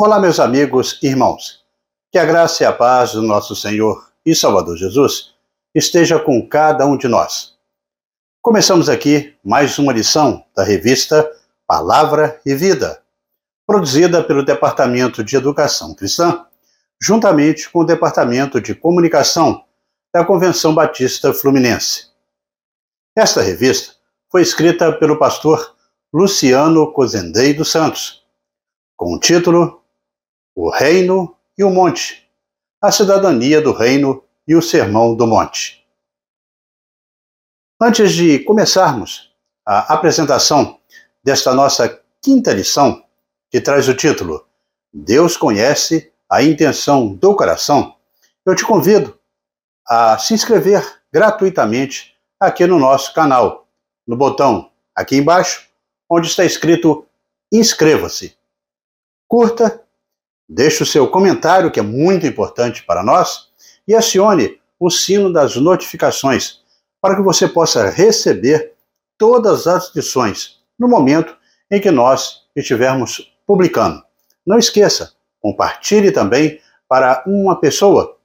Olá, meus amigos e irmãos. Que a graça e a paz do nosso Senhor e Salvador Jesus esteja com cada um de nós. Começamos aqui mais uma lição da revista Palavra e Vida, produzida pelo Departamento de Educação Cristã, juntamente com o Departamento de Comunicação da Convenção Batista Fluminense. Esta revista foi escrita pelo pastor Luciano Cozendei dos Santos, com o título O Reino e o Monte, a cidadania do Reino e o Sermão do Monte. Antes de começarmos a apresentação desta nossa quinta lição, que traz o título Deus conhece a intenção do coração, eu te convido a se inscrever gratuitamente aqui no nosso canal, no botão aqui embaixo onde está escrito inscreva-se. Curta, deixe o seu comentário, que é muito importante para nós, e acione o sino das notificações para que você possa receber todas as lições no momento em que nós estivermos publicando. Não esqueça, compartilhe também para uma pessoa,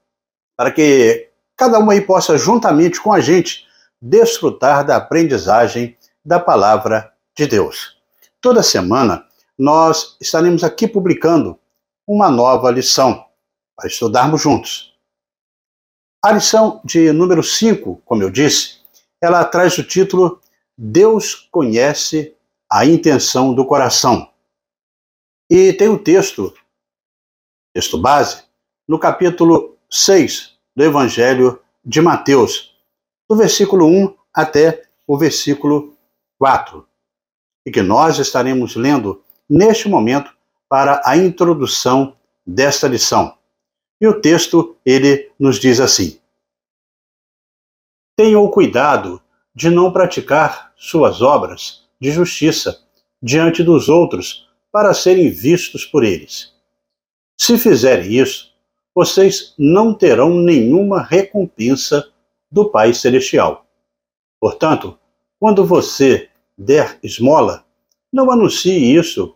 para que cada uma aí possa, juntamente com a gente, desfrutar da aprendizagem da palavra de Deus. Toda semana nós estaremos aqui publicando uma nova lição para estudarmos juntos. A lição de número 5, como eu disse, ela traz o título Deus conhece a intenção do coração. E tem o texto, texto base, no capítulo 6 do Evangelho de Mateus, do versículo 1 até o versículo 4 e que nós estaremos lendo neste momento para a introdução desta lição. E o texto, ele nos diz assim: Tenham cuidado de não praticar suas obras de justiça diante dos outros para serem vistos por eles. Se fizerem isso, vocês não terão nenhuma recompensa do Pai Celestial. Portanto, quando você der esmola, não anuncie isso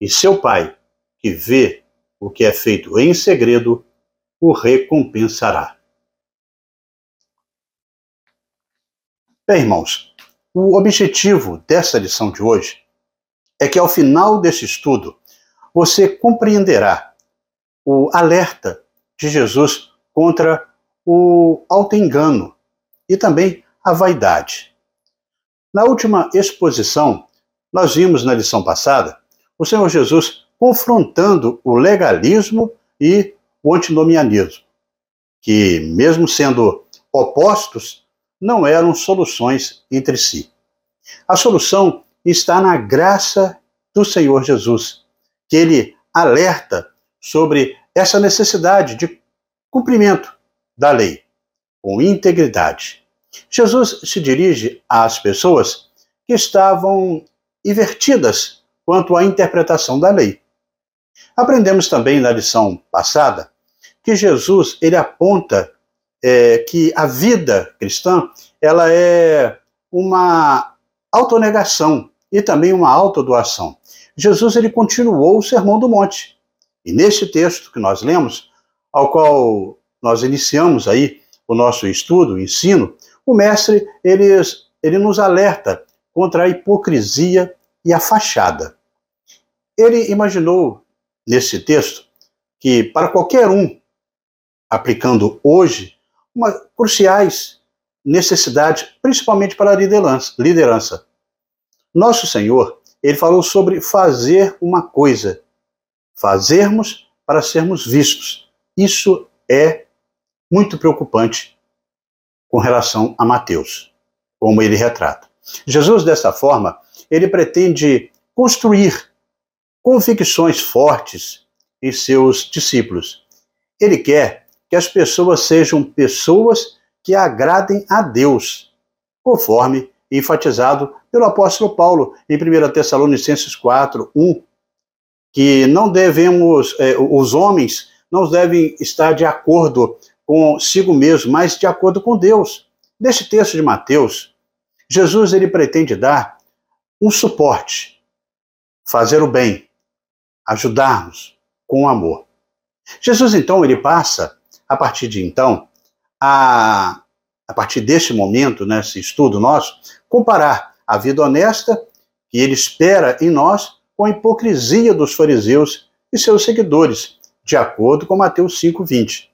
E seu pai, que vê o que é feito em segredo, o recompensará. Bem, irmãos, o objetivo dessa lição de hoje é que ao final desse estudo você compreenderá o alerta de Jesus contra o auto-engano e também a vaidade. Na última exposição, nós vimos na lição passada o Senhor Jesus confrontando o legalismo e o antinomianismo, que, mesmo sendo opostos, não eram soluções entre si. A solução está na graça do Senhor Jesus, que ele alerta sobre essa necessidade de cumprimento da lei com integridade. Jesus se dirige às pessoas que estavam invertidas quanto à interpretação da lei. Aprendemos também na lição passada que Jesus ele aponta é, que a vida cristã ela é uma autonegação e também uma autodoação. Jesus ele continuou o sermão do monte e neste texto que nós lemos, ao qual nós iniciamos aí o nosso estudo, o ensino, o mestre ele, ele nos alerta contra a hipocrisia e a fachada. Ele imaginou nesse texto que para qualquer um aplicando hoje uma cruciais necessidades, principalmente para a liderança. Nosso Senhor, ele falou sobre fazer uma coisa, fazermos para sermos vistos. Isso é muito preocupante com relação a Mateus, como ele retrata. Jesus, dessa forma, ele pretende construir convicções fortes em seus discípulos. Ele quer que as pessoas sejam pessoas que agradem a Deus, conforme enfatizado pelo apóstolo Paulo em 1 Tessalonicenses 4, 1, que não devemos, eh, os homens não devem estar de acordo consigo mesmo, mas de acordo com Deus. Neste texto de Mateus, Jesus ele pretende dar um suporte, fazer o bem, ajudar-nos com amor. Jesus então ele passa a partir de então a a partir deste momento, nesse estudo nosso, comparar a vida honesta que ele espera em nós com a hipocrisia dos fariseus e seus seguidores, de acordo com Mateus 5:20,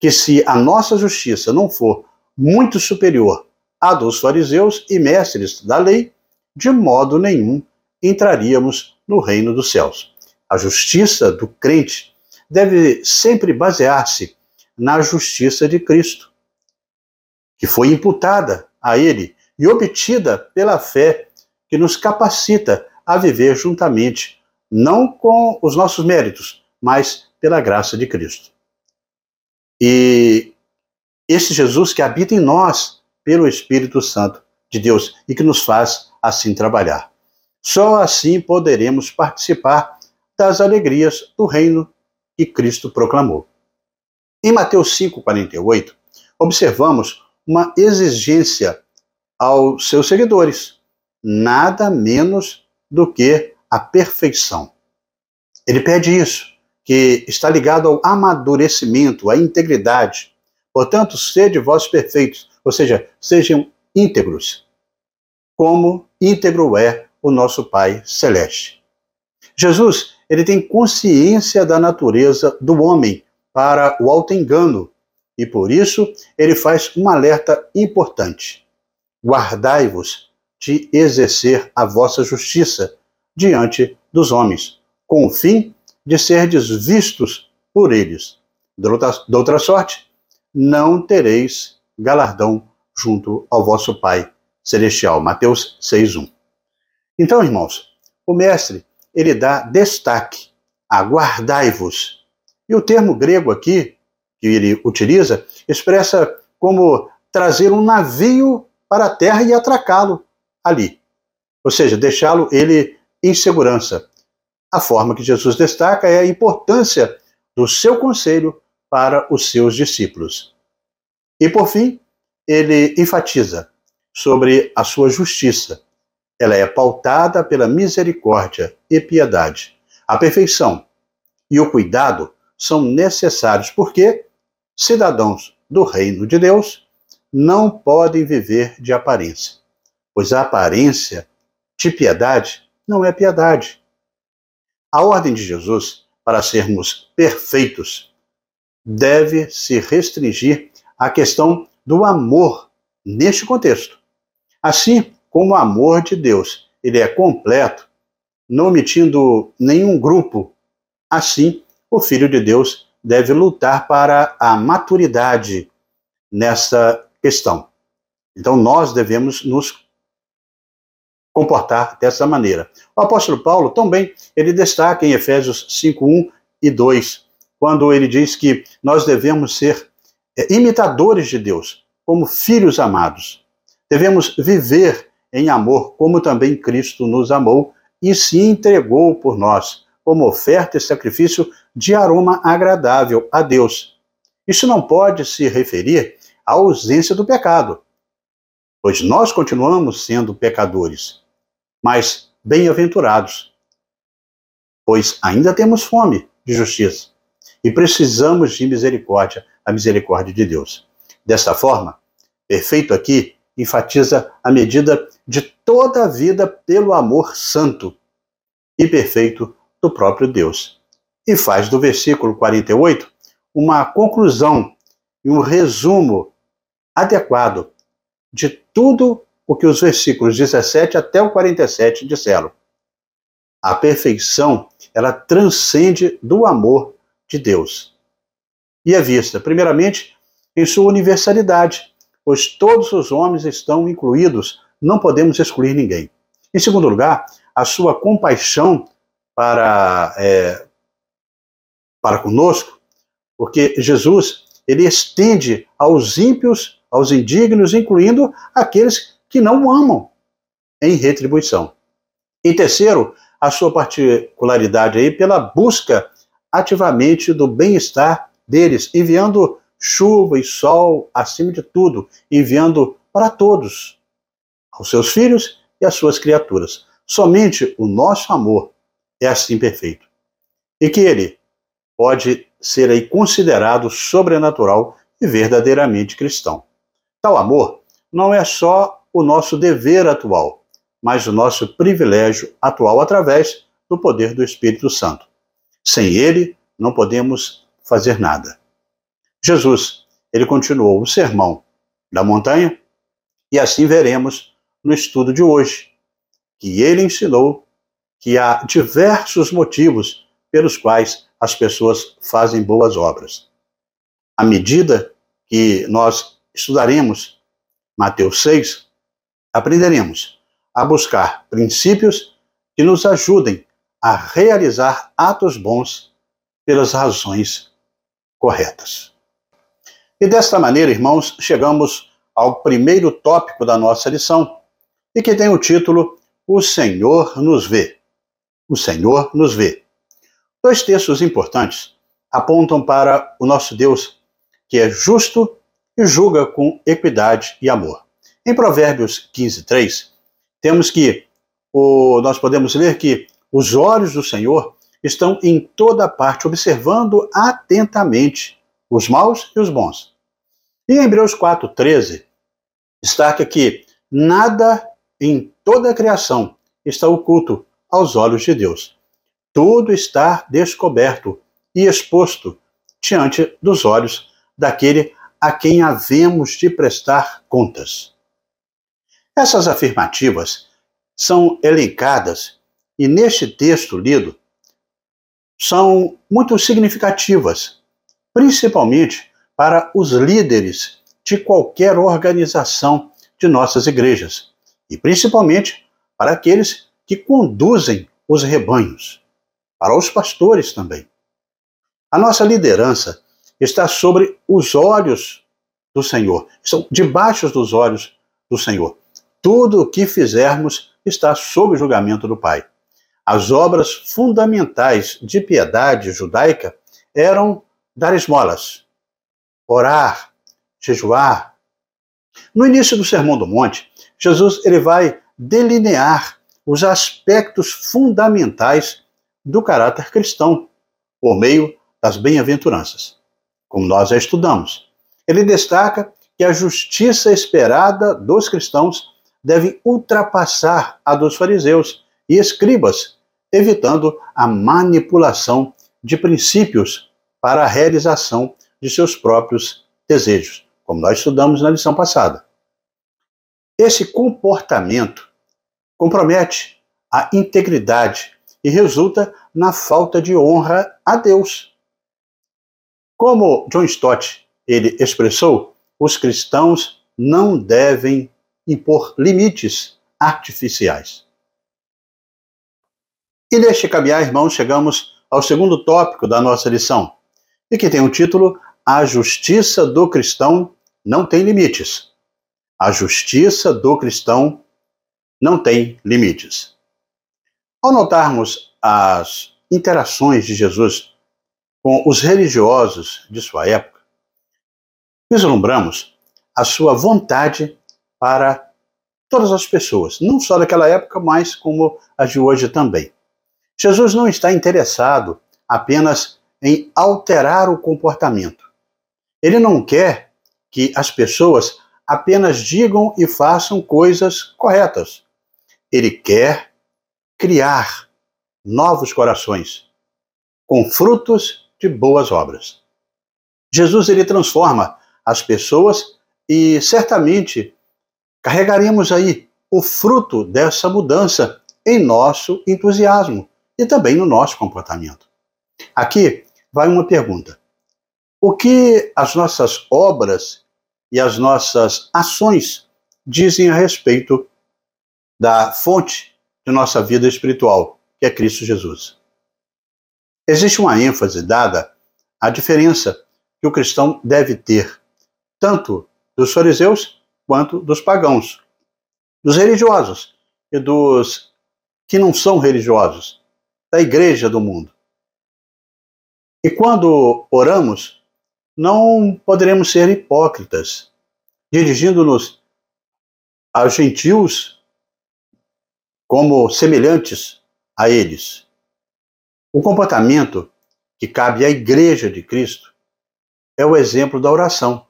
que se a nossa justiça não for muito superior à dos fariseus e mestres da lei, de modo nenhum entraríamos no reino dos céus. A justiça do crente deve sempre basear-se na justiça de Cristo, que foi imputada a ele e obtida pela fé que nos capacita a viver juntamente, não com os nossos méritos, mas pela graça de Cristo. E esse Jesus que habita em nós pelo Espírito Santo de Deus e que nos faz assim trabalhar. Só assim poderemos participar das alegrias do reino que Cristo proclamou. Em Mateus 5:48, observamos uma exigência aos seus seguidores, nada menos do que a perfeição. Ele pede isso, que está ligado ao amadurecimento, à integridade. Portanto, sede vós perfeitos, ou seja, sejam íntegros, como íntegro é o nosso Pai celeste. Jesus, ele tem consciência da natureza do homem para o auto-engano e por isso ele faz um alerta importante: guardai-vos de exercer a vossa justiça diante dos homens, com o fim de serdes vistos por eles. De outra, de outra sorte, não tereis galardão junto ao vosso Pai celestial. Mateus 6:1. Então, irmãos, o mestre ele dá destaque a guardai-vos. E o termo grego aqui que ele utiliza expressa como trazer um navio para a terra e atracá-lo ali. Ou seja, deixá-lo ele em segurança. A forma que Jesus destaca é a importância do seu conselho para os seus discípulos. E por fim, ele enfatiza sobre a sua justiça. Ela é pautada pela misericórdia e piedade. A perfeição e o cuidado são necessários porque cidadãos do reino de Deus não podem viver de aparência, pois a aparência de piedade não é piedade. A ordem de Jesus para sermos perfeitos deve se restringir à questão do amor neste contexto. Assim como o amor de Deus, ele é completo, não omitindo nenhum grupo, assim o Filho de Deus deve lutar para a maturidade nessa questão. Então nós devemos nos comportar dessa maneira. O apóstolo Paulo também ele destaca em Efésios 5:1 e 2, quando ele diz que nós devemos ser é, imitadores de Deus, como filhos amados. Devemos viver em amor, como também Cristo nos amou e se entregou por nós, como oferta e sacrifício de aroma agradável a Deus. Isso não pode se referir à ausência do pecado, pois nós continuamos sendo pecadores, mas bem-aventurados, pois ainda temos fome de justiça e precisamos de misericórdia, a misericórdia de Deus. Desta forma, perfeito aqui enfatiza a medida de toda a vida pelo amor santo e perfeito do próprio Deus. E faz do versículo 48 uma conclusão e um resumo adequado de tudo o que os versículos 17 até o 47 disseram. A perfeição, ela transcende do amor de Deus. E é vista, primeiramente, em sua universalidade, pois todos os homens estão incluídos, não podemos excluir ninguém. Em segundo lugar, a sua compaixão para é, para conosco, porque Jesus ele estende aos ímpios, aos indignos, incluindo aqueles que não o amam, em retribuição. E terceiro, a sua particularidade aí pela busca ativamente do bem-estar deles, enviando chuva e sol acima de tudo, enviando para todos, aos seus filhos e às suas criaturas. Somente o nosso amor é assim perfeito. E que ele pode ser aí considerado sobrenatural e verdadeiramente cristão. Tal amor não é só o nosso dever atual, mas o nosso privilégio atual através do poder do Espírito Santo. Sem ele, não podemos fazer nada. Jesus, ele continuou o sermão da montanha e assim veremos no estudo de hoje que ele ensinou que há diversos motivos pelos quais as pessoas fazem boas obras. À medida que nós estudaremos Mateus 6, aprenderemos a buscar princípios que nos ajudem a realizar atos bons pelas razões corretas. E desta maneira, irmãos, chegamos ao primeiro tópico da nossa lição, e que tem o título O Senhor nos vê. O Senhor nos vê. Dois textos importantes apontam para o nosso Deus, que é justo e julga com equidade e amor. Em Provérbios 15, 3, temos que o, nós podemos ler que os olhos do Senhor estão em toda parte, observando atentamente os maus e os bons. E em Hebreus 4,13, destaca que nada em toda a criação está oculto aos olhos de Deus. Tudo está descoberto e exposto diante dos olhos daquele a quem havemos de prestar contas. Essas afirmativas são elencadas e neste texto lido são muito significativas, principalmente para os líderes de qualquer organização de nossas igrejas, e principalmente para aqueles que conduzem os rebanhos, para os pastores também. A nossa liderança está sobre os olhos do Senhor, estão debaixo dos olhos do Senhor. Tudo o que fizermos está sob o julgamento do Pai. As obras fundamentais de piedade judaica eram dar esmolas, orar, jejuar. No início do Sermão do Monte, Jesus ele vai delinear os aspectos fundamentais do caráter cristão por meio das bem-aventuranças, como nós já estudamos. Ele destaca que a justiça esperada dos cristãos deve ultrapassar a dos fariseus e escribas, evitando a manipulação de princípios para a realização de seus próprios desejos, como nós estudamos na lição passada. Esse comportamento compromete a integridade e resulta na falta de honra a Deus. Como John Stott ele expressou, os cristãos não devem impor limites artificiais. E neste caminhar, irmãos, chegamos ao segundo tópico da nossa lição, e que tem o título A Justiça do Cristão não tem limites. A justiça do cristão não tem limites. Ao notarmos as interações de Jesus com os religiosos de sua época, vislumbramos a sua vontade para todas as pessoas, não só daquela época, mas como as de hoje também. Jesus não está interessado apenas em alterar o comportamento. Ele não quer que as pessoas apenas digam e façam coisas corretas. Ele quer criar novos corações com frutos de boas obras. Jesus ele transforma as pessoas e certamente carregaremos aí o fruto dessa mudança em nosso entusiasmo e também no nosso comportamento. Aqui vai uma pergunta: o que as nossas obras e as nossas ações dizem a respeito da fonte de nossa vida espiritual, que é Cristo Jesus? Existe uma ênfase dada a diferença que o cristão deve ter, tanto dos fariseus quanto dos pagãos, dos religiosos e dos que não são religiosos, da igreja do mundo. E quando oramos, não poderemos ser hipócritas, dirigindo-nos aos gentios como semelhantes a eles. O comportamento que cabe à Igreja de Cristo é o exemplo da oração,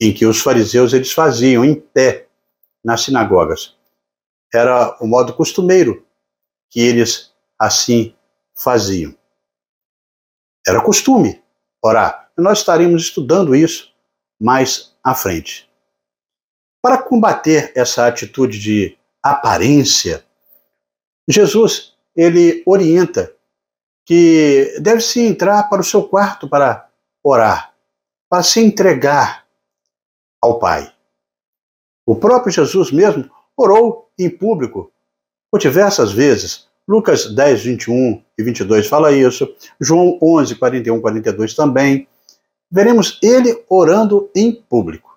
em que os fariseus eles faziam em pé nas sinagogas. Era o modo costumeiro que eles assim faziam. Era costume orar. E nós estaremos estudando isso mais à frente. Para combater essa atitude de aparência, Jesus ele orienta que deve-se entrar para o seu quarto para orar, para se entregar ao Pai. O próprio Jesus mesmo orou em público por diversas vezes. Lucas 10, 21 e 22 fala isso. João 11, 41, 42 também. Veremos ele orando em público.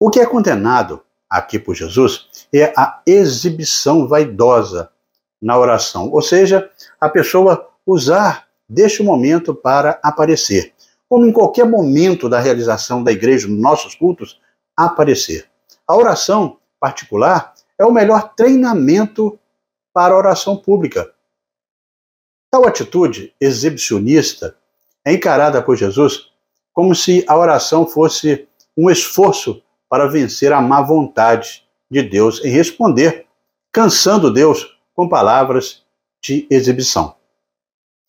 O que é condenado aqui por Jesus é a exibição vaidosa na oração, ou seja, a pessoa usar deste momento para aparecer, como em qualquer momento da realização da igreja, nos nossos cultos, aparecer. A oração particular é o melhor treinamento para a oração pública. Tal atitude exibicionista é encarada por Jesus como se a oração fosse um esforço para vencer a má vontade de Deus em responder, cansando Deus com palavras de exibição.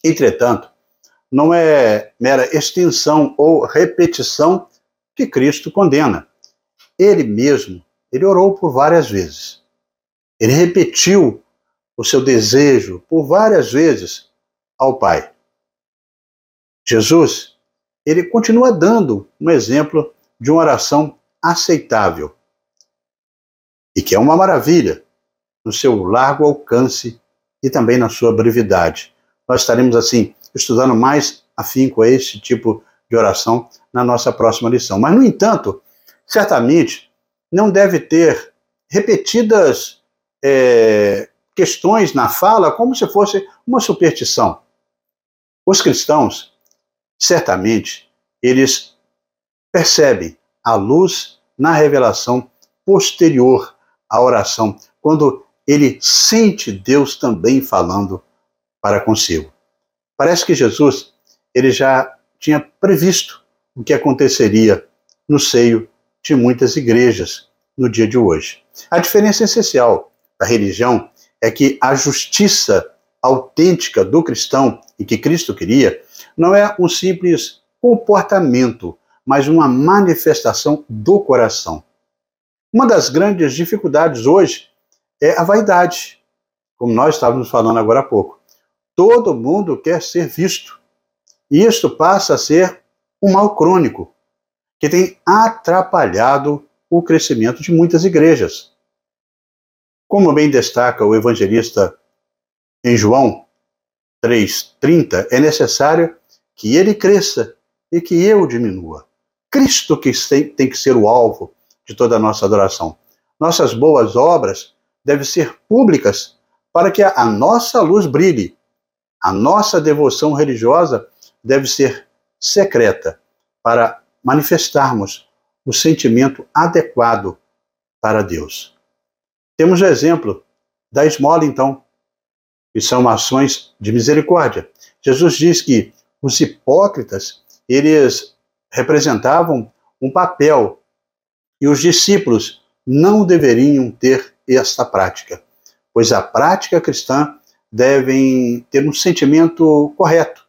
Entretanto, não é mera extensão ou repetição que Cristo condena. Ele mesmo, ele orou por várias vezes. Ele repetiu o seu desejo por várias vezes ao Pai. Jesus, ele continua dando um exemplo de uma oração aceitável e que é uma maravilha no seu largo alcance e também na sua brevidade. Nós estaremos, assim, estudando mais afinco a este tipo de oração na nossa próxima lição. Mas, no entanto, certamente não deve ter repetidas é, questões na fala como se fosse uma superstição. Os cristãos, certamente, eles percebem a luz na revelação posterior à oração, quando ele sente Deus também falando para consigo. Parece que Jesus ele já tinha previsto o que aconteceria no seio de muitas igrejas no dia de hoje. A diferença essencial da religião é que a justiça autêntica do cristão e que Cristo queria não é um simples comportamento, mas uma manifestação do coração. Uma das grandes dificuldades hoje é a vaidade, como nós estávamos falando agora há pouco. Todo mundo quer ser visto. E isto passa a ser um mal crônico, que tem atrapalhado o crescimento de muitas igrejas. Como bem destaca o evangelista em João 3,30, é necessário que ele cresça e que eu diminua. Cristo que tem que ser o alvo de toda a nossa adoração. Nossas boas obras devem ser públicas para que a nossa luz brilhe. A nossa devoção religiosa deve ser secreta para manifestarmos o sentimento adequado para Deus. Temos o exemplo da esmola, então, que são ações de misericórdia. Jesus diz que os hipócritas, eles representavam um papel e os discípulos não deveriam ter esta prática, pois a prática cristã deve ter um sentimento correto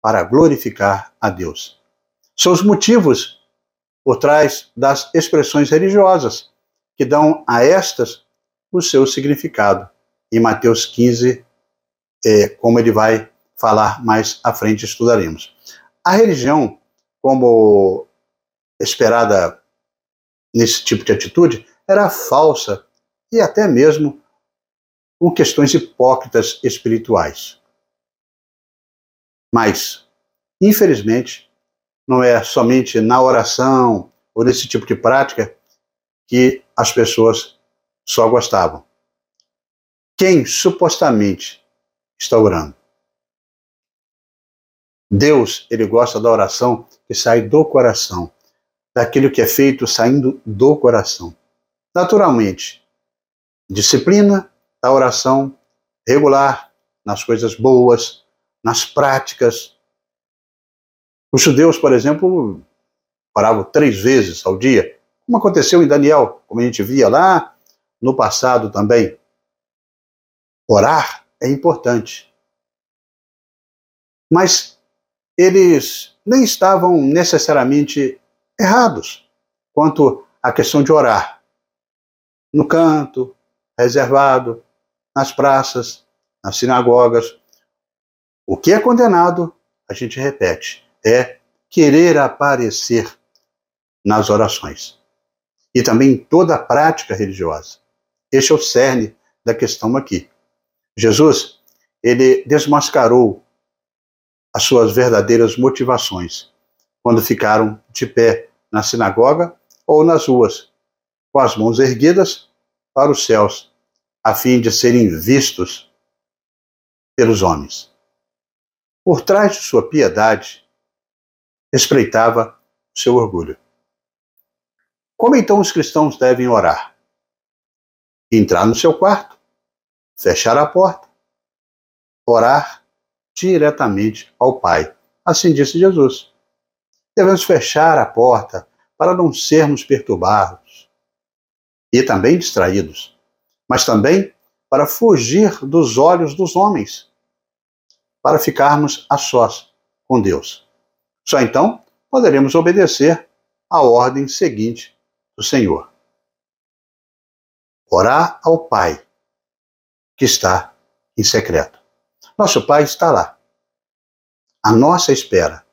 para glorificar a Deus. São os motivos por trás das expressões religiosas que dão a estas o seu significado. Em Mateus 15, é, como ele vai falar mais à frente, estudaremos. A religião, como esperada nesse tipo de atitude, era falsa e até mesmo com questões hipócritas espirituais. Mas, infelizmente, não é somente na oração ou nesse tipo de prática que as pessoas só gostavam. Quem supostamente está orando? Deus, ele gosta da oração que sai do coração, daquilo que é feito saindo do coração. Naturalmente, disciplina da oração regular nas coisas boas, nas práticas. Os judeus, por exemplo, oravam três vezes ao dia, como aconteceu em Daniel, como a gente via lá no passado também. Orar é importante. Mas eles nem estavam necessariamente errados quanto à questão de orar. No canto, reservado, nas praças, nas sinagogas. O que é condenado, a gente repete, é querer aparecer nas orações. E também toda a prática religiosa. Este é o cerne da questão aqui. Jesus, ele desmascarou as suas verdadeiras motivações quando ficaram de pé na sinagoga ou nas ruas, com as mãos erguidas para os céus, a fim de serem vistos pelos homens. Por trás de sua piedade, espreitava seu orgulho. Como então os cristãos devem orar? Entrar no seu quarto, fechar a porta, orar diretamente ao Pai. Assim disse Jesus. Devemos fechar a porta para não sermos perturbados e também distraídos, mas também para fugir dos olhos dos homens, para ficarmos a sós com Deus. Só então poderemos obedecer à ordem seguinte do Senhor: orar ao Pai que está em secreto. Nosso Pai está lá, à nossa espera.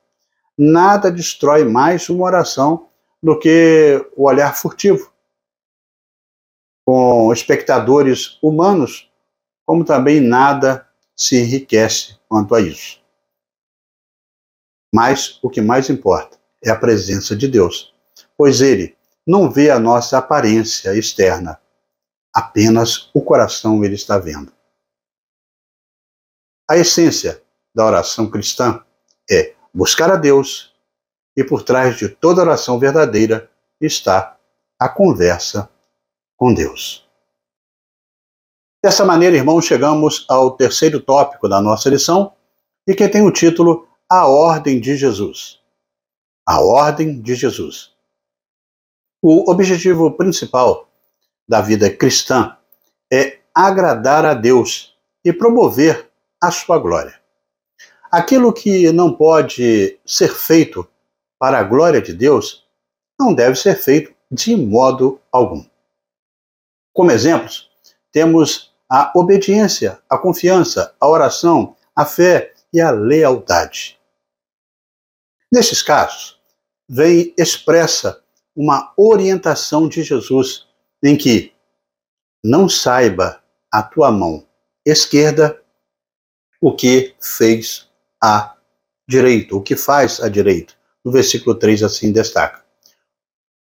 Nada destrói mais uma oração do que o olhar furtivo, com espectadores humanos, como também nada se enriquece quanto a isso. Mas o que mais importa é a presença de Deus, pois Ele não vê a nossa aparência externa, apenas o coração Ele está vendo. A essência da oração cristã é buscar a Deus e por trás de toda oração verdadeira está a conversa com Deus. Dessa maneira, irmãos, chegamos ao terceiro tópico da nossa lição e que tem o título A Ordem de Jesus. A Ordem de Jesus. O objetivo principal da vida cristã é agradar a Deus e promover a sua glória. Aquilo que não pode ser feito para a glória de Deus não deve ser feito de modo algum. Como exemplos, temos a obediência, a confiança, a oração, a fé e a lealdade. Nesses casos, vem expressa uma orientação de Jesus em que não saiba a tua mão esquerda o que fez a direito, o que faz a direito. No versículo 3 assim destaca.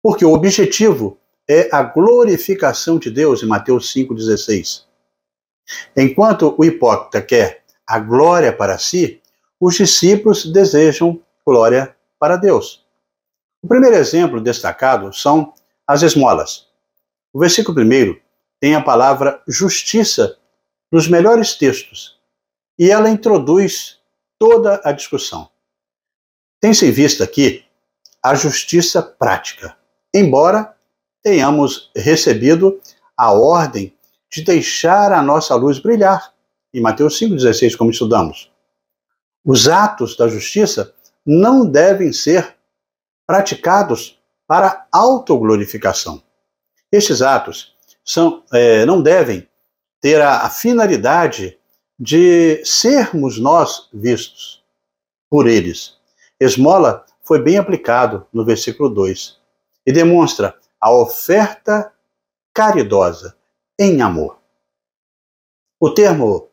Porque o objetivo é a glorificação de Deus em Mateus 5,16. Enquanto o hipócrita quer a glória para si, os discípulos desejam glória para Deus. O primeiro exemplo destacado são as esmolas. O versículo primeiro tem a palavra justiça nos melhores textos e ela introduz toda a discussão. Tem-se em vista aqui a justiça prática, embora tenhamos recebido a ordem de deixar a nossa luz brilhar, em Mateus 5,16, como estudamos. Os atos da justiça não devem ser praticados para autoglorificação. Estes atos são, é, não devem ter a, a finalidade de sermos nós vistos por eles. Esmola foi bem aplicado no versículo 2 e demonstra a oferta caridosa em amor. O termo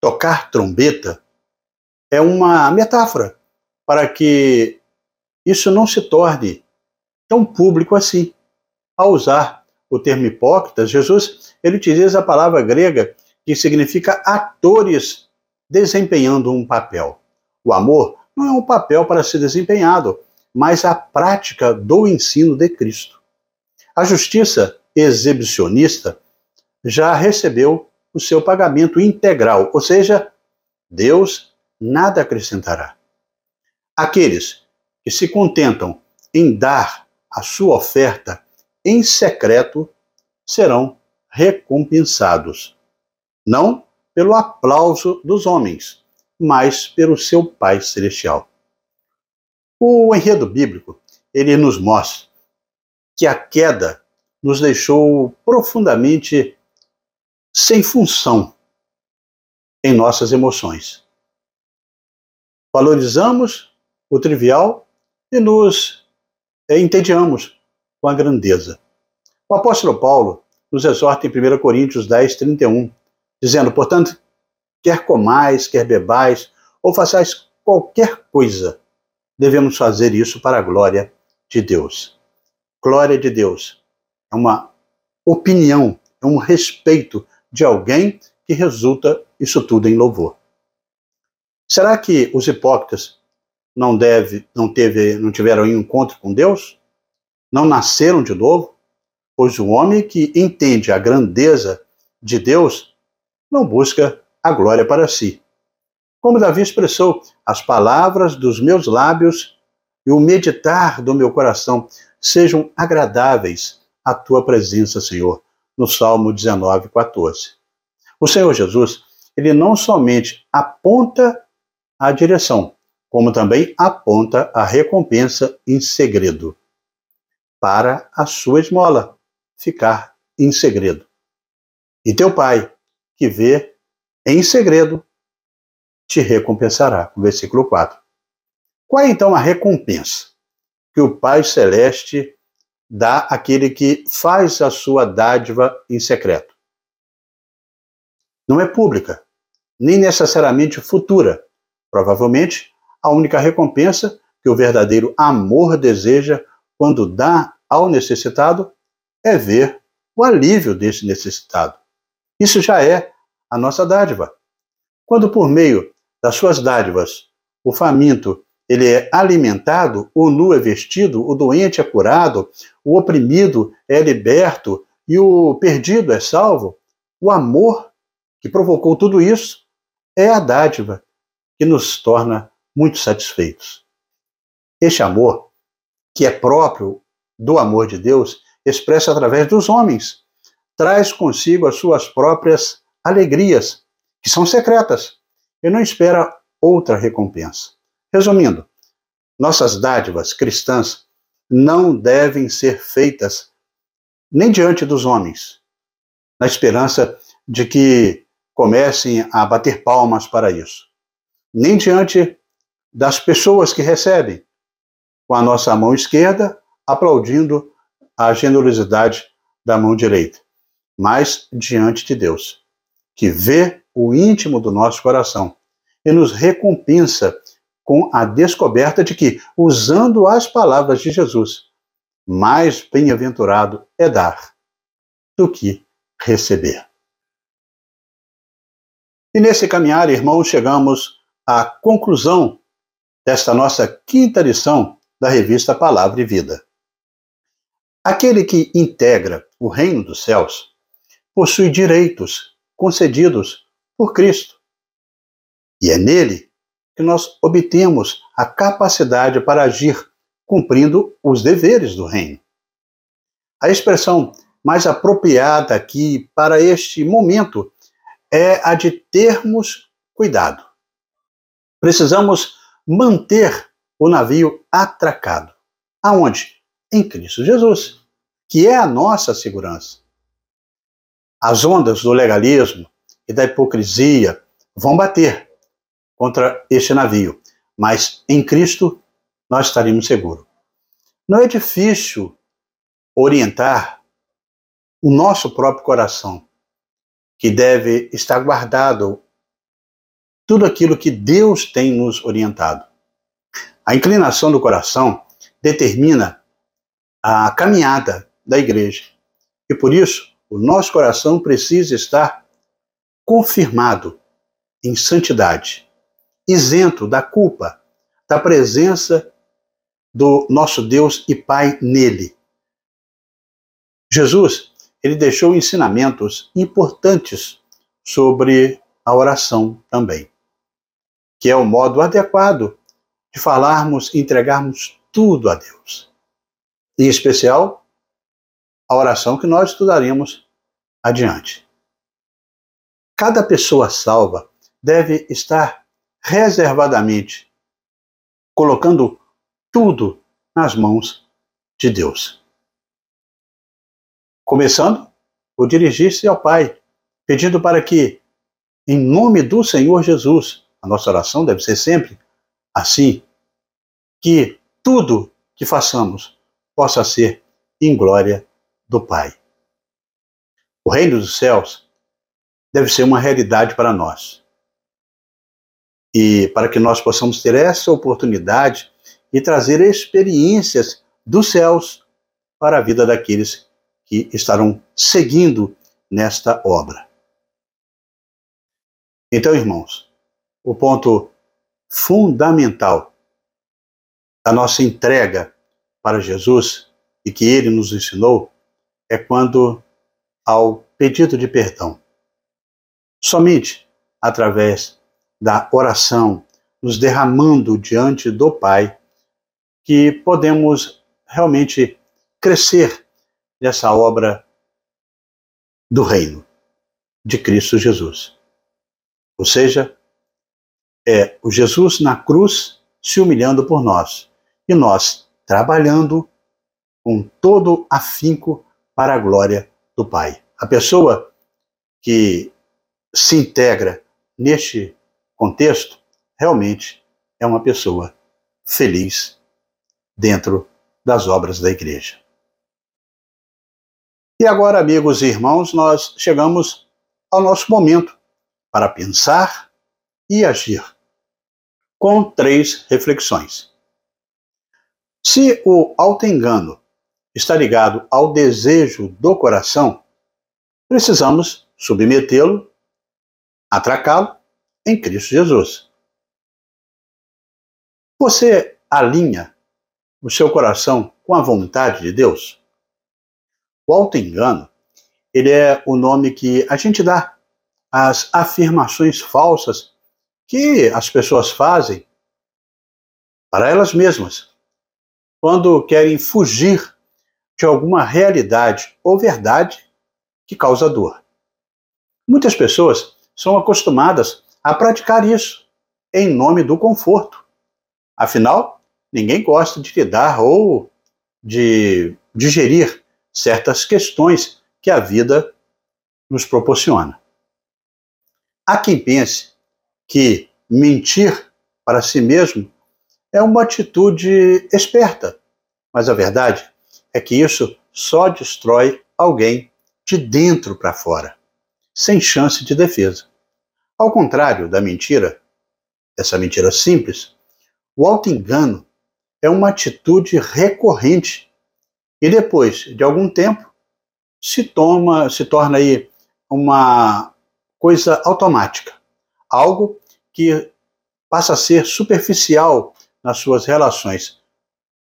tocar trombeta é uma metáfora para que isso não se torne tão público assim. Ao usar o termo hipócritas, Jesus ele utiliza a palavra grega que significa atores desempenhando um papel. O amor não é um papel para ser desempenhado, mas a prática do ensino de Cristo. A justiça exibicionista já recebeu o seu pagamento integral, ou seja, Deus nada acrescentará. Aqueles que se contentam em dar a sua oferta em secreto serão recompensados, não pelo aplauso dos homens, mas pelo seu Pai celestial. O enredo bíblico, ele nos mostra que a queda nos deixou profundamente sem função em nossas emoções. Valorizamos o trivial e nos entediamos com a grandeza. O apóstolo Paulo nos exorta em 1 Coríntios 10, 31, dizendo: Portanto, quer comais, quer bebais, ou façais qualquer coisa, devemos fazer isso para a glória de Deus. Glória de Deus é uma opinião, é um respeito de alguém que resulta isso tudo em louvor. Será que os hipócritas não deve, não teve, não tiveram um encontro com Deus? Não nasceram de novo? Pois o homem que entende a grandeza de Deus não busca a glória para si. Como Davi expressou, as palavras dos meus lábios e o meditar do meu coração sejam agradáveis à tua presença, Senhor no Salmo 19, 14. O Senhor Jesus, ele não somente aponta a direção, como também aponta a recompensa em segredo, para a sua esmola ficar em segredo. E teu Pai, que vê em segredo, te recompensará. Versículo 4. Qual é então a recompensa que o Pai Celeste dá àquele que faz a sua dádiva em secreto. Não é pública, nem necessariamente futura. Provavelmente, a única recompensa que o verdadeiro amor deseja quando dá ao necessitado é ver o alívio desse necessitado. Isso já é a nossa dádiva. Quando por meio das suas dádivas o faminto ele é alimentado, o nu é vestido, o doente é curado, o oprimido é liberto e o perdido é salvo. O amor que provocou tudo isso é a dádiva que nos torna muito satisfeitos. Este amor, que é próprio do amor de Deus, expressa através dos homens, traz consigo as suas próprias alegrias, que são secretas, e não espera outra recompensa. Resumindo, nossas dádivas cristãs não devem ser feitas nem diante dos homens, na esperança de que comecem a bater palmas para isso, nem diante das pessoas que recebem, com a nossa mão esquerda aplaudindo a generosidade da mão direita, mas diante de Deus, que vê o íntimo do nosso coração e nos recompensa com a descoberta de que, usando as palavras de Jesus, mais bem-aventurado é dar do que receber. E nesse caminhar, irmãos, chegamos à conclusão desta nossa quinta lição da revista Palavra e Vida. Aquele que integra o reino dos céus possui direitos concedidos por Cristo. E é nele que nós obtemos a capacidade para agir cumprindo os deveres do reino. A expressão mais apropriada aqui para este momento é a de termos cuidado. Precisamos manter o navio atracado. Aonde? Em Cristo Jesus, que é a nossa segurança. As ondas do legalismo e da hipocrisia vão bater, contra este navio, mas em Cristo nós estaremos seguros. Não é difícil orientar o nosso próprio coração, que deve estar guardado tudo aquilo que Deus tem nos orientado. A inclinação do coração determina a caminhada da igreja. E por isso, o nosso coração precisa estar confirmado em santidade, isento da culpa, da presença do nosso Deus e Pai nele. Jesus, ele deixou ensinamentos importantes sobre a oração também, que é o modo adequado de falarmos e entregarmos tudo a Deus. Em especial, a oração que nós estudaremos adiante. Cada pessoa salva deve estar reservadamente colocando tudo nas mãos de Deus. Começando por dirigir-se ao Pai, pedindo para que, em nome do Senhor Jesus, a nossa oração deve ser sempre assim, que tudo que façamos possa ser em glória do Pai. O reino dos céus deve ser uma realidade para nós. E para que nós possamos ter essa oportunidade e trazer experiências dos céus para a vida daqueles que estarão seguindo nesta obra. Então, irmãos, o ponto fundamental da nossa entrega para Jesus e que ele nos ensinou é quando ao pedido de perdão. Somente através da oração, nos derramando diante do Pai, que podemos realmente crescer nessa obra do reino de Cristo Jesus. Ou seja, é o Jesus na cruz se humilhando por nós e nós trabalhando com todo afinco para a glória do Pai. A pessoa que se integra neste contexto realmente é uma pessoa feliz dentro das obras da igreja. E agora, amigos e irmãos, nós chegamos ao nosso momento para pensar e agir, com três reflexões. Se o auto-engano está ligado ao desejo do coração, precisamos submetê-lo, atracá-lo em Cristo Jesus. Você alinha o seu coração com a vontade de Deus? O auto-engano, ele é o nome que a gente dá às afirmações falsas que as pessoas fazem para elas mesmas, quando querem fugir de alguma realidade ou verdade que causa dor. Muitas pessoas são acostumadas a praticar isso em nome do conforto. Afinal, ninguém gosta de lidar ou de digerir certas questões que a vida nos proporciona. Há quem pense que mentir para si mesmo é uma atitude esperta, mas a verdade é que isso só destrói alguém de dentro para fora, sem chance de defesa. Ao contrário da mentira, essa mentira simples, o auto-engano é uma atitude recorrente e depois de algum tempo se toma, se torna aí uma coisa automática, algo que passa a ser superficial nas suas relações.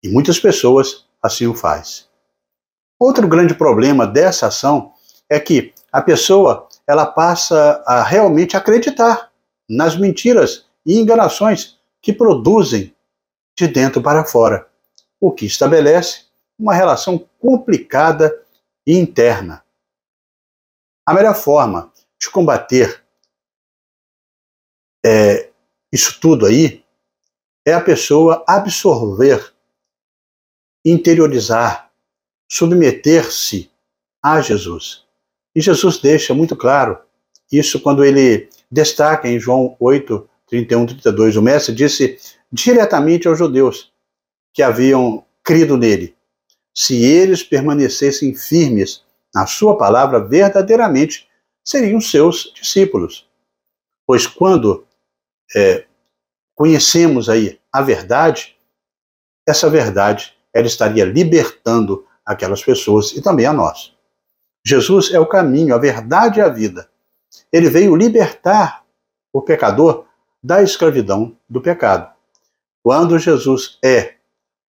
E muitas pessoas assim o fazem. Outro grande problema dessa ação é que a pessoa ela passa a realmente acreditar nas mentiras e enganações que produzem de dentro para fora, o que estabelece uma relação complicada e interna. A melhor forma de combater é, isso tudo aí é a pessoa absorver, interiorizar, submeter-se a Jesus. E Jesus deixa muito claro isso quando ele destaca em João 8, 31, 32. O Mestre disse diretamente aos judeus que haviam crido nele: se eles permanecessem firmes na sua palavra, verdadeiramente seriam seus discípulos. Pois quando é, conhecemos aí a verdade, essa verdade ela estaria libertando aquelas pessoas e também a nós. Jesus é o caminho, a verdade e a vida. Ele veio libertar o pecador da escravidão do pecado. Quando Jesus é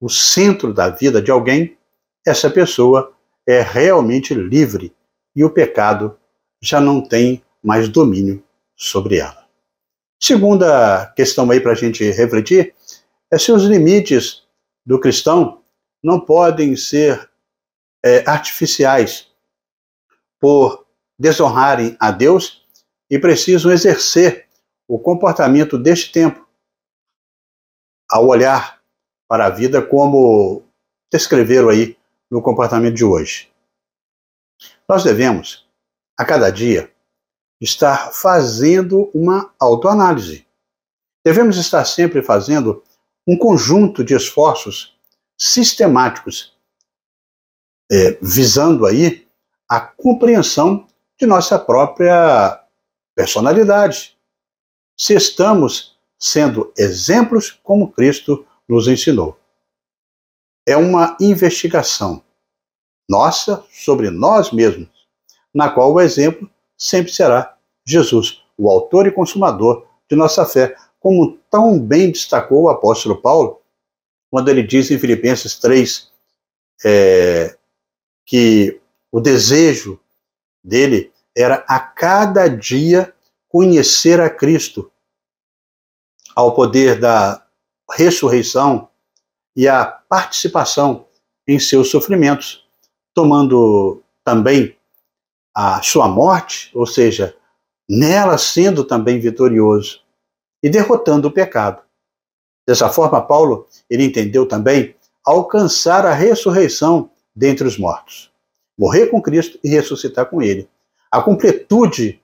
o centro da vida de alguém, essa pessoa é realmente livre e o pecado já não tem mais domínio sobre ela. Segunda questão aí para a gente refletir é se os limites do cristão não podem ser é, artificiais por desonrarem a Deus e precisam exercer o comportamento deste tempo ao olhar para a vida como descreveram aí no comportamento de hoje. Nós devemos, a cada dia, estar fazendo uma autoanálise. Devemos estar sempre fazendo um conjunto de esforços sistemáticos, é, visando aí a compreensão de nossa própria personalidade. Se estamos sendo exemplos como Cristo nos ensinou. É uma investigação nossa sobre nós mesmos, na qual o exemplo sempre será Jesus, o autor e consumador de nossa fé, como tão bem destacou o apóstolo Paulo, quando ele diz em Filipenses 3 é, que o desejo dele era a cada dia conhecer a Cristo, ao poder da ressurreição e a participação em seus sofrimentos, tomando também a sua morte, ou seja, nela sendo também vitorioso e derrotando o pecado. Dessa forma, Paulo, ele entendeu também alcançar a ressurreição dentre os mortos. Morrer com Cristo e ressuscitar com ele. A completude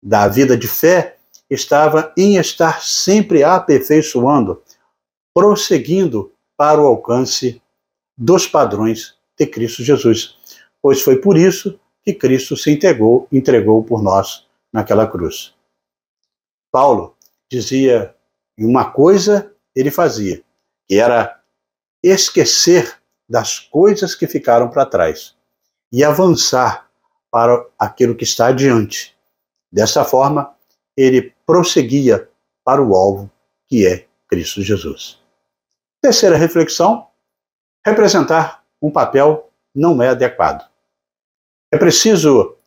da vida de fé estava em estar sempre aperfeiçoando, prosseguindo para o alcance dos padrões de Cristo Jesus. Pois foi por isso que Cristo se entregou, entregou por nós naquela cruz. Paulo dizia uma coisa ele fazia, que era esquecer das coisas que ficaram para trás e avançar para aquilo que está adiante. Dessa forma, ele prosseguia para o alvo que é Cristo Jesus. Terceira reflexão: representar um papel não é adequado. É preciso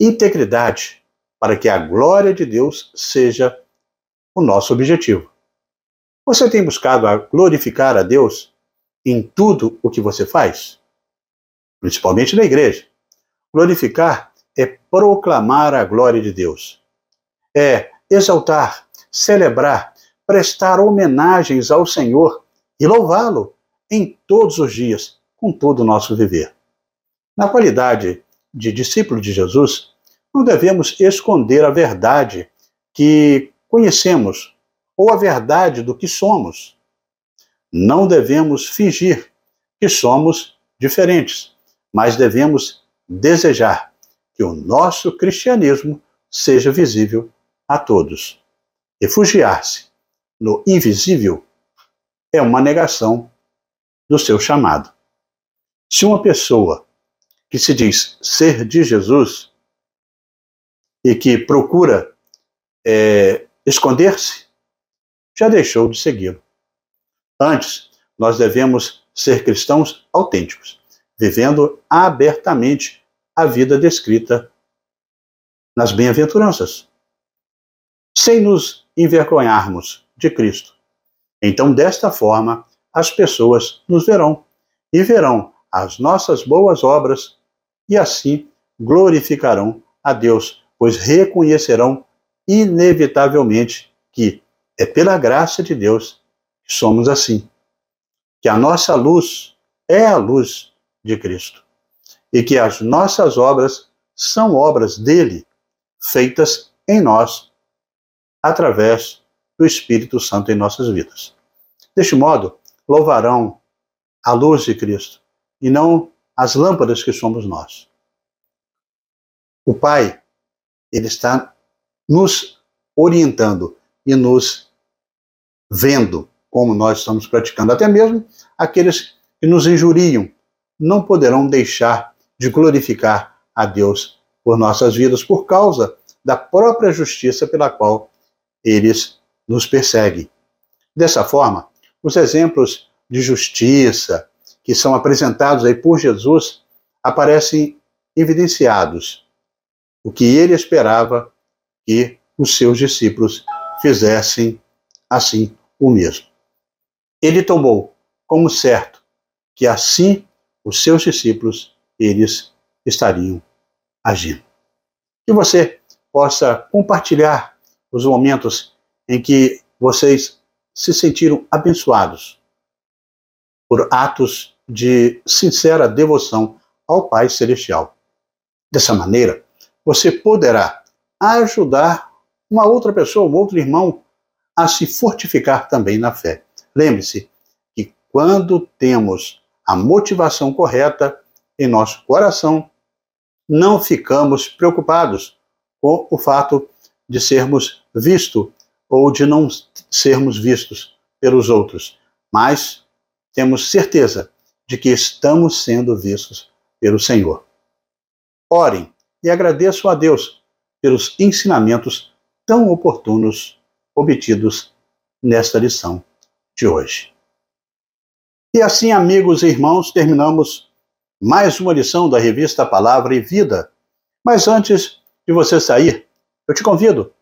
integridade para que a glória de Deus seja o nosso objetivo. Você tem buscado a glorificar a Deus em tudo o que você faz? Principalmente na igreja. Glorificar é proclamar a glória de Deus. É exaltar, celebrar, prestar homenagens ao Senhor e louvá-lo em todos os dias, com todo o nosso viver. Na qualidade de discípulo de Jesus, não devemos esconder a verdade que conhecemos ou a verdade do que somos. Não devemos fingir que somos diferentes, mas devemos desejar que o nosso cristianismo seja visível a todos. Refugiar-se no invisível é uma negação do seu chamado. Se uma pessoa que se diz ser de Jesus e que procura é, esconder-se, já deixou de segui-lo. Antes, nós devemos ser cristãos autênticos, vivendo abertamente a vida descrita nas bem-aventuranças, sem nos envergonharmos de Cristo. Então, desta forma, as pessoas nos verão e verão as nossas boas obras e assim glorificarão a Deus, pois reconhecerão inevitavelmente que é pela graça de Deus que somos assim. Que a nossa luz é a luz de Cristo e que as nossas obras são obras dele, feitas em nós através do Espírito Santo em nossas vidas. Deste modo, louvarão a luz de Cristo e não as lâmpadas que somos nós. O Pai, ele está nos orientando e nos vendo como nós estamos praticando. Até mesmo aqueles que nos injuriam não poderão deixar de glorificar a Deus por nossas vidas por causa da própria justiça pela qual eles nos perseguem. Dessa forma, os exemplos de justiça que são apresentados aí por Jesus aparecem evidenciados. O que ele esperava que os seus discípulos fizessem assim o mesmo. Ele tomou como certo que assim os seus discípulos eles estariam agindo. Que você possa compartilhar os momentos em que vocês se sentiram abençoados por atos de sincera devoção ao Pai Celestial. Dessa maneira, você poderá ajudar uma outra pessoa, um outro irmão, a se fortificar também na fé. Lembre-se que quando temos a motivação correta em nosso coração, não ficamos preocupados com o fato de sermos vistos ou de não sermos vistos pelos outros, mas temos certeza de que estamos sendo vistos pelo Senhor. Orem e agradeçam a Deus pelos ensinamentos tão oportunos obtidos nesta lição de hoje. E assim, amigos e irmãos, terminamos mais uma lição da revista Palavra e Vida. Mas antes de você sair, eu te convido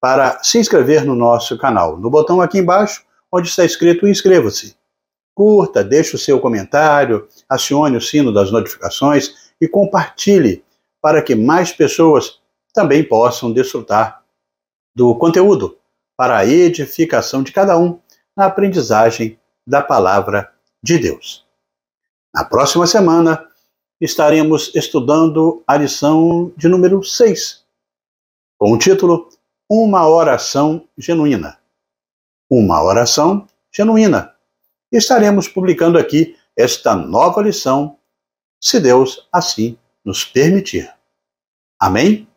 para se inscrever no nosso canal. No botão aqui embaixo, onde está escrito Inscreva-se. Curta, deixe o seu comentário, acione o sino das notificações e compartilhe para que mais pessoas também possam desfrutar do conteúdo para a edificação de cada um na aprendizagem da palavra de Deus. Na próxima semana, estaremos estudando a lição de número 6, com o título Uma Oração Genuína. Uma Oração Genuína. Estaremos publicando aqui esta nova lição, se Deus assim nos permitir. Amém?